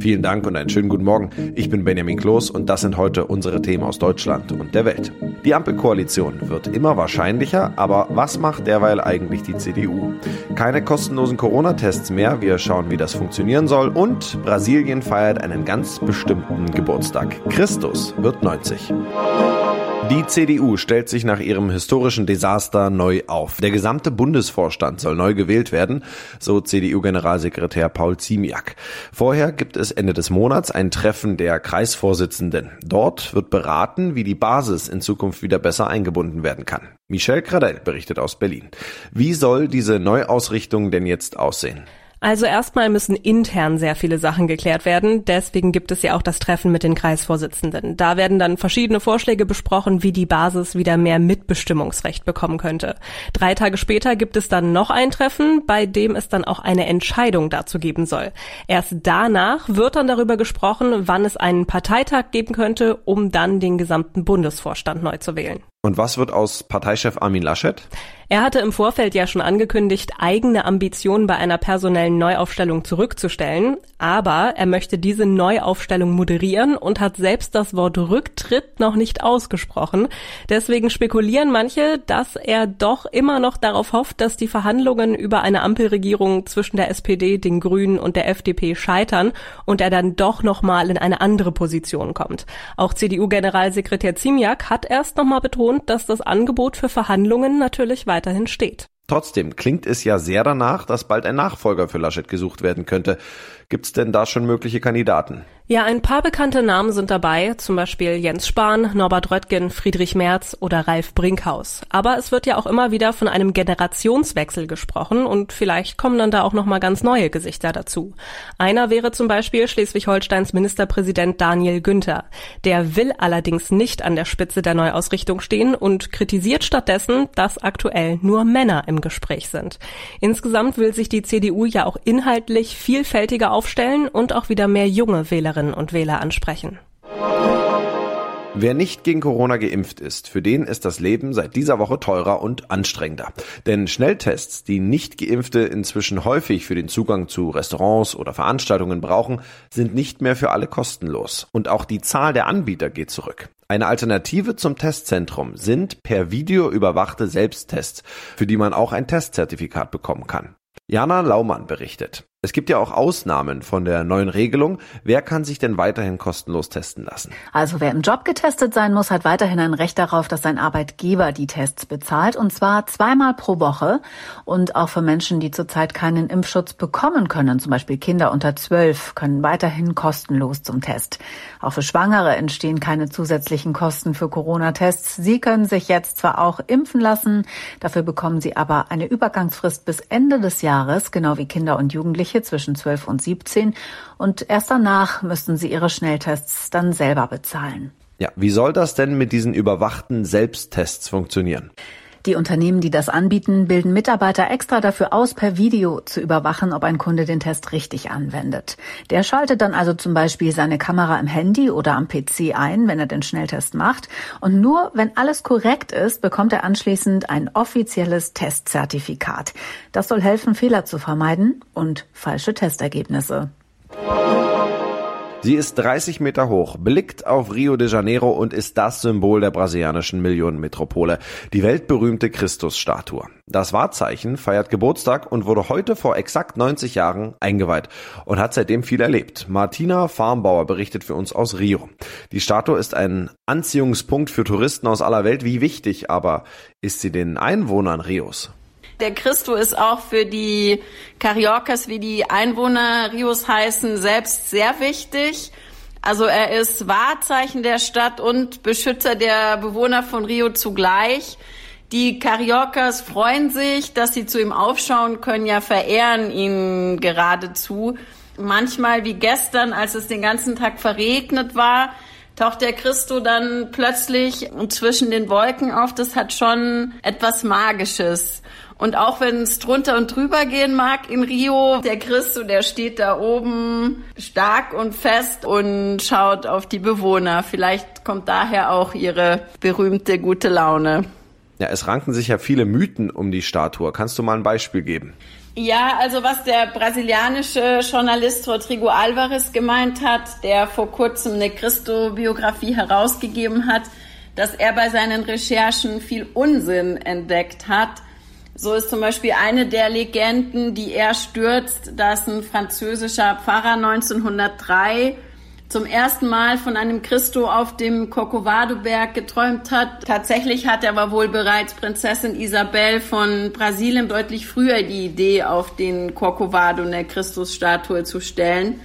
Vielen Dank und einen schönen guten Morgen. Ich bin Benjamin Kloß und das sind heute unsere Themen aus Deutschland und der Welt. Die Ampelkoalition wird immer wahrscheinlicher, aber was macht derweil eigentlich die CDU? Keine kostenlosen Corona-Tests mehr, wir schauen, wie das funktionieren soll und Brasilien feiert einen ganz bestimmten Geburtstag. Christus wird 90. Die CDU stellt sich nach ihrem historischen Desaster neu auf. Der gesamte Bundesvorstand soll neu gewählt werden, so CDU-Generalsekretär Paul Ziemiak. Vorher gibt es Ende des Monats ein Treffen der Kreisvorsitzenden. Dort wird beraten, wie die Basis in Zukunft wieder besser eingebunden werden kann. Michel Gradel berichtet aus Berlin. Wie soll diese Neuausrichtung denn jetzt aussehen? Also erstmal müssen intern sehr viele Sachen geklärt werden. Deswegen gibt es ja auch das Treffen mit den Kreisvorsitzenden. Da werden dann verschiedene Vorschläge besprochen, wie die Basis wieder mehr Mitbestimmungsrecht bekommen könnte. Drei Tage später gibt es dann noch ein Treffen, bei dem es dann auch eine Entscheidung dazu geben soll. Erst danach wird dann darüber gesprochen, wann es einen Parteitag geben könnte, um dann den gesamten Bundesvorstand neu zu wählen. Und was wird aus Parteichef Armin Laschet? Er hatte im Vorfeld ja schon angekündigt, eigene Ambitionen bei einer personellen Neuaufstellung zurückzustellen, aber er möchte diese Neuaufstellung moderieren und hat selbst das Wort Rücktritt noch nicht ausgesprochen. Deswegen spekulieren manche, dass er doch immer noch darauf hofft, dass die Verhandlungen über eine Ampelregierung zwischen der SPD, den Grünen und der FDP scheitern und er dann doch nochmal in eine andere Position kommt. Auch CDU-Generalsekretär Ziemiak hat erst nochmal betont, dass das Angebot für Verhandlungen natürlich weiter weiterhin steht. Trotzdem klingt es ja sehr danach, dass bald ein Nachfolger für Laschet gesucht werden könnte. Gibt's denn da schon mögliche Kandidaten? Ja, ein paar bekannte Namen sind dabei, zum Beispiel Jens Spahn, Norbert Röttgen, Friedrich Merz oder Ralf Brinkhaus. Aber es wird ja auch immer wieder von einem Generationswechsel gesprochen und vielleicht kommen dann da auch nochmal ganz neue Gesichter dazu. Einer wäre zum Beispiel Schleswig-Holsteins Ministerpräsident Daniel Günther. Der will allerdings nicht an der Spitze der Neuausrichtung stehen und kritisiert stattdessen, dass aktuell nur Männer im Gespräch sind. Insgesamt will sich die CDU ja auch inhaltlich vielfältiger aufstellen und auch wieder mehr junge Wählerinnen Wählerinnen und Wähler ansprechen. Wer nicht gegen Corona geimpft ist, für den ist das Leben seit dieser Woche teurer und anstrengender. Denn Schnelltests, die nicht geimpfte inzwischen häufig für den Zugang zu Restaurants oder Veranstaltungen brauchen, sind nicht mehr für alle kostenlos. Und auch die Zahl der Anbieter geht zurück. Eine Alternative zum Testzentrum sind per Video überwachte Selbsttests, für die man auch ein Testzertifikat bekommen kann. Jana Laumann berichtet. Es gibt ja auch Ausnahmen von der neuen Regelung. Wer kann sich denn weiterhin kostenlos testen lassen? Also wer im Job getestet sein muss, hat weiterhin ein Recht darauf, dass sein Arbeitgeber die Tests bezahlt. Und zwar zweimal pro Woche. Und auch für Menschen, die zurzeit keinen Impfschutz bekommen können, zum Beispiel Kinder unter zwölf, können weiterhin kostenlos zum Test. Auch für Schwangere entstehen keine zusätzlichen Kosten für Corona-Tests. Sie können sich jetzt zwar auch impfen lassen, dafür bekommen sie aber eine Übergangsfrist bis Ende des Jahres, genau wie Kinder und Jugendliche Jugendliche zwischen 12 und 17 und erst danach müssten sie ihre Schnelltests dann selber bezahlen. Ja, wie soll das denn mit diesen überwachten Selbsttests funktionieren? Die Unternehmen, die das anbieten, bilden Mitarbeiter extra dafür aus, per Video zu überwachen, ob ein Kunde den Test richtig anwendet. Der schaltet dann also zum Beispiel seine Kamera im Handy oder am PC ein, wenn er den Schnelltest macht. Und nur wenn alles korrekt ist, bekommt er anschließend ein offizielles Testzertifikat. Das soll helfen, Fehler zu vermeiden und falsche Testergebnisse. Sie ist 30 Meter hoch, blickt auf Rio de Janeiro und ist das Symbol der brasilianischen Millionenmetropole, die weltberühmte Christusstatue. Das Wahrzeichen feiert Geburtstag und wurde heute vor exakt 90 Jahren eingeweiht und hat seitdem viel erlebt. Martina Farmbauer berichtet für uns aus Rio. Die Statue ist ein Anziehungspunkt für Touristen aus aller Welt. Wie wichtig aber ist sie den Einwohnern Rios? Der Christo ist auch für die Cariocas, wie die Einwohner Rios heißen, selbst sehr wichtig. Also er ist Wahrzeichen der Stadt und Beschützer der Bewohner von Rio zugleich. Die Cariocas freuen sich, dass sie zu ihm aufschauen können, ja verehren ihn geradezu. Manchmal wie gestern, als es den ganzen Tag verregnet war, taucht der Christo dann plötzlich zwischen den Wolken auf. Das hat schon etwas Magisches. Und auch wenn es drunter und drüber gehen mag in Rio, der Christo, der steht da oben stark und fest und schaut auf die Bewohner. Vielleicht kommt daher auch ihre berühmte gute Laune. Ja, es ranken sich ja viele Mythen um die Statue. Kannst du mal ein Beispiel geben? Ja, also was der brasilianische Journalist Rodrigo Alvarez gemeint hat, der vor kurzem eine Christo-Biografie herausgegeben hat, dass er bei seinen Recherchen viel Unsinn entdeckt hat. So ist zum Beispiel eine der Legenden, die er stürzt, dass ein französischer Pfarrer 1903 zum ersten Mal von einem Christo auf dem Corcovado-Berg geträumt hat. Tatsächlich hat er aber wohl bereits Prinzessin Isabel von Brasilien deutlich früher die Idee, auf den Corcovado eine Christusstatue zu stellen.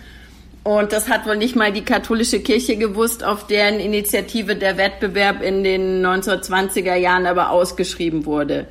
Und das hat wohl nicht mal die katholische Kirche gewusst, auf deren Initiative der Wettbewerb in den 1920er Jahren aber ausgeschrieben wurde.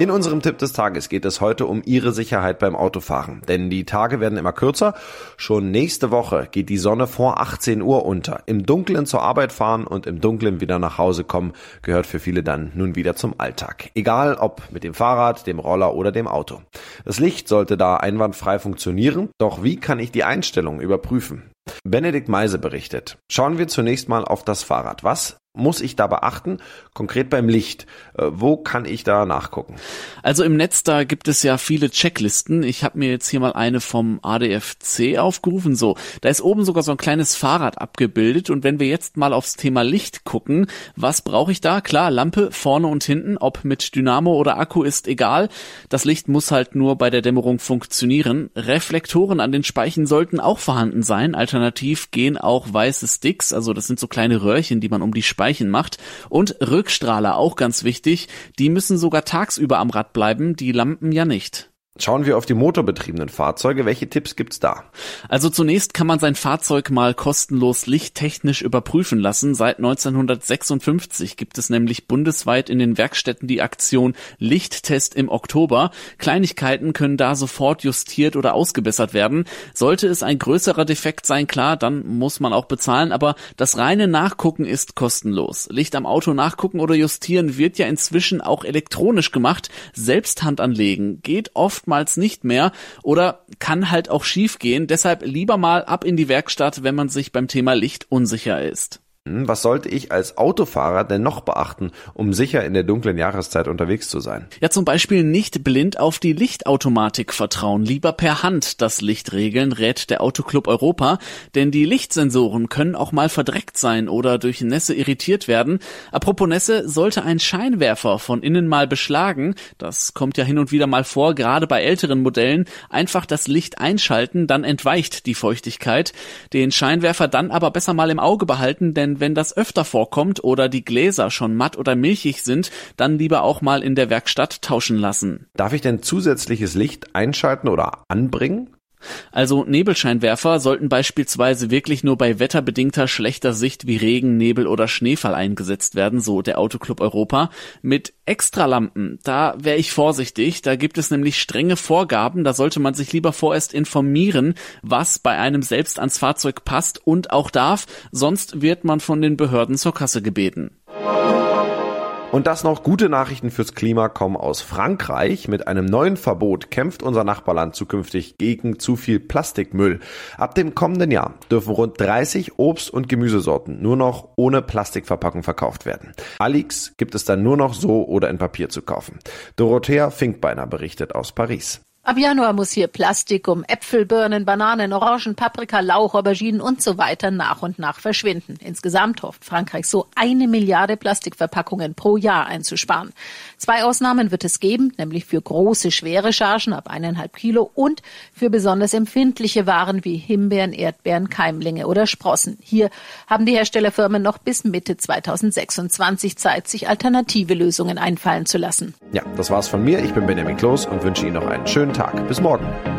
In unserem Tipp des Tages geht es heute um Ihre Sicherheit beim Autofahren, denn die Tage werden immer kürzer. Schon nächste Woche geht die Sonne vor 18 Uhr unter. Im Dunkeln zur Arbeit fahren und im Dunkeln wieder nach Hause kommen, gehört für viele dann nun wieder zum Alltag. Egal ob mit dem Fahrrad, dem Roller oder dem Auto. Das Licht sollte da einwandfrei funktionieren, doch wie kann ich die Einstellung überprüfen? Benedikt Meise berichtet. Schauen wir zunächst mal auf das Fahrrad. Was muss ich da beachten? Konkret beim Licht. Äh, wo kann ich da nachgucken? Also im Netz, da gibt es ja viele Checklisten. Ich habe mir jetzt hier mal eine vom ADFC aufgerufen. So, da ist oben sogar so ein kleines Fahrrad abgebildet. Und wenn wir jetzt mal aufs Thema Licht gucken, was brauche ich da? Klar, Lampe vorne und hinten, ob mit Dynamo oder Akku ist egal. Das Licht muss halt nur bei der Dämmerung funktionieren. Reflektoren an den Speichen sollten auch vorhanden sein. Alternativ gehen auch weiße Sticks, also das sind so kleine Röhrchen, die man um die Speichen macht. Und Rückstrahler, auch ganz wichtig, die müssen sogar tagsüber am Rad bleiben, die Lampen ja nicht. Schauen wir auf die motorbetriebenen Fahrzeuge. Welche Tipps gibt's da? Also zunächst kann man sein Fahrzeug mal kostenlos lichttechnisch überprüfen lassen. Seit 1956 gibt es nämlich bundesweit in den Werkstätten die Aktion Lichttest im Oktober. Kleinigkeiten können da sofort justiert oder ausgebessert werden. Sollte es ein größerer Defekt sein, klar, dann muss man auch bezahlen, aber das reine Nachgucken ist kostenlos. Licht am Auto nachgucken oder justieren wird ja inzwischen auch elektronisch gemacht. Selbst Hand anlegen geht oft oftmals nicht mehr oder kann halt auch schief gehen. Deshalb lieber mal ab in die Werkstatt, wenn man sich beim Thema Licht unsicher ist. Was sollte ich als Autofahrer denn noch beachten, um sicher in der dunklen Jahreszeit unterwegs zu sein? Ja, zum Beispiel nicht blind auf die Lichtautomatik vertrauen, lieber per Hand das Licht regeln, rät der Autoclub Europa, denn die Lichtsensoren können auch mal verdreckt sein oder durch Nässe irritiert werden. Apropos Nässe, sollte ein Scheinwerfer von innen mal beschlagen, das kommt ja hin und wieder mal vor, gerade bei älteren Modellen, einfach das Licht einschalten, dann entweicht die Feuchtigkeit. Den Scheinwerfer dann aber besser mal im Auge behalten, denn wenn das öfter vorkommt oder die Gläser schon matt oder milchig sind, dann lieber auch mal in der Werkstatt tauschen lassen. Darf ich denn zusätzliches Licht einschalten oder anbringen? Also Nebelscheinwerfer sollten beispielsweise wirklich nur bei wetterbedingter schlechter Sicht wie Regen, Nebel oder Schneefall eingesetzt werden, so der Autoclub Europa. Mit Extralampen, da wäre ich vorsichtig, da gibt es nämlich strenge Vorgaben, da sollte man sich lieber vorerst informieren, was bei einem selbst ans Fahrzeug passt und auch darf, sonst wird man von den Behörden zur Kasse gebeten. Und das noch gute Nachrichten fürs Klima kommen aus Frankreich. Mit einem neuen Verbot kämpft unser Nachbarland zukünftig gegen zu viel Plastikmüll. Ab dem kommenden Jahr dürfen rund 30 Obst- und Gemüsesorten nur noch ohne Plastikverpackung verkauft werden. Alix gibt es dann nur noch so oder in Papier zu kaufen. Dorothea Finkbeiner berichtet aus Paris. Ab Januar muss hier Plastik um Äpfel, Birnen, Bananen, Orangen, Paprika, Lauch, Auberginen und so weiter nach und nach verschwinden. Insgesamt hofft Frankreich so eine Milliarde Plastikverpackungen pro Jahr einzusparen. Zwei Ausnahmen wird es geben, nämlich für große, schwere Chargen ab eineinhalb Kilo und für besonders empfindliche Waren wie Himbeeren, Erdbeeren, Keimlinge oder Sprossen. Hier haben die Herstellerfirmen noch bis Mitte 2026 Zeit, sich alternative Lösungen einfallen zu lassen. Ja, das war's von mir. Ich bin Benjamin Kloß und wünsche Ihnen noch einen schönen Tag. Bis morgen.